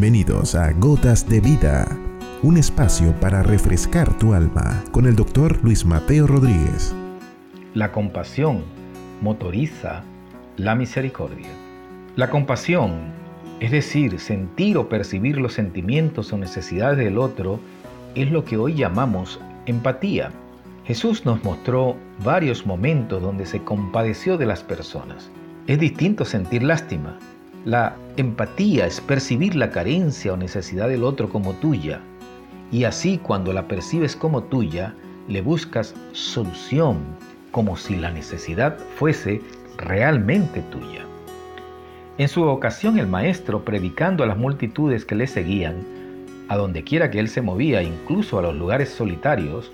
Bienvenidos a Gotas de Vida, un espacio para refrescar tu alma con el doctor Luis Mateo Rodríguez. La compasión motoriza la misericordia. La compasión, es decir, sentir o percibir los sentimientos o necesidades del otro, es lo que hoy llamamos empatía. Jesús nos mostró varios momentos donde se compadeció de las personas. Es distinto sentir lástima, la empatía es percibir la carencia o necesidad del otro como tuya, y así cuando la percibes como tuya, le buscas solución, como si la necesidad fuese realmente tuya. En su ocasión el maestro, predicando a las multitudes que le seguían, a donde quiera que él se movía, incluso a los lugares solitarios,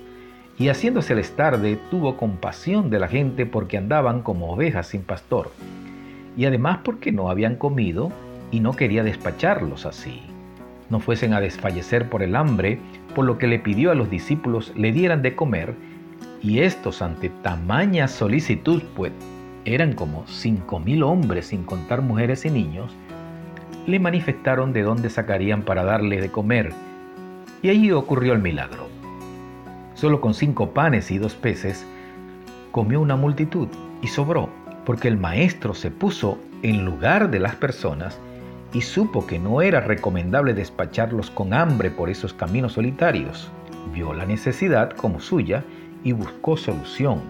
y haciéndoseles tarde, tuvo compasión de la gente porque andaban como ovejas sin pastor y además porque no habían comido y no quería despacharlos así. No fuesen a desfallecer por el hambre, por lo que le pidió a los discípulos le dieran de comer, y estos ante tamaña solicitud, pues eran como cinco mil hombres sin contar mujeres y niños, le manifestaron de dónde sacarían para darle de comer, y allí ocurrió el milagro. Solo con cinco panes y dos peces comió una multitud y sobró porque el maestro se puso en lugar de las personas y supo que no era recomendable despacharlos con hambre por esos caminos solitarios. Vio la necesidad como suya y buscó solución.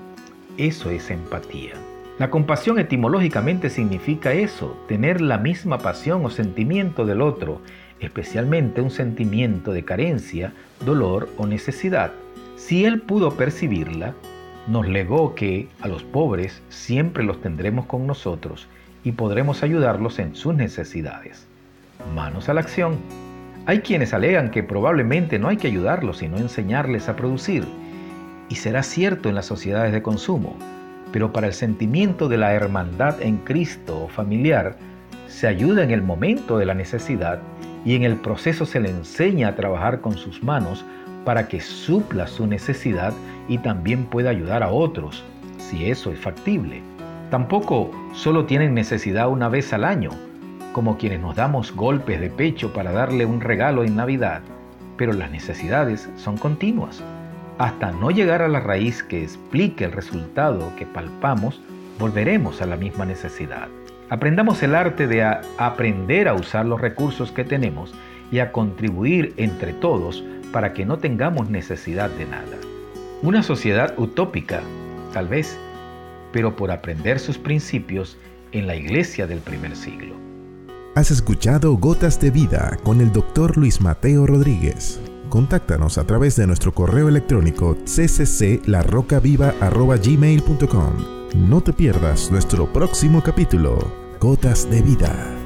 Eso es empatía. La compasión etimológicamente significa eso, tener la misma pasión o sentimiento del otro, especialmente un sentimiento de carencia, dolor o necesidad. Si él pudo percibirla, nos legó que a los pobres siempre los tendremos con nosotros y podremos ayudarlos en sus necesidades. Manos a la acción. Hay quienes alegan que probablemente no hay que ayudarlos sino enseñarles a producir. Y será cierto en las sociedades de consumo, pero para el sentimiento de la hermandad en Cristo o familiar, se ayuda en el momento de la necesidad y en el proceso se le enseña a trabajar con sus manos para que supla su necesidad y también pueda ayudar a otros, si eso es factible. Tampoco solo tienen necesidad una vez al año, como quienes nos damos golpes de pecho para darle un regalo en Navidad, pero las necesidades son continuas. Hasta no llegar a la raíz que explique el resultado que palpamos, volveremos a la misma necesidad. Aprendamos el arte de aprender a usar los recursos que tenemos y a contribuir entre todos para que no tengamos necesidad de nada. Una sociedad utópica, tal vez, pero por aprender sus principios en la iglesia del primer siglo. Has escuchado Gotas de Vida con el doctor Luis Mateo Rodríguez. Contáctanos a través de nuestro correo electrónico ccclarrocaviva.gmail.com. No te pierdas nuestro próximo capítulo, Gotas de Vida.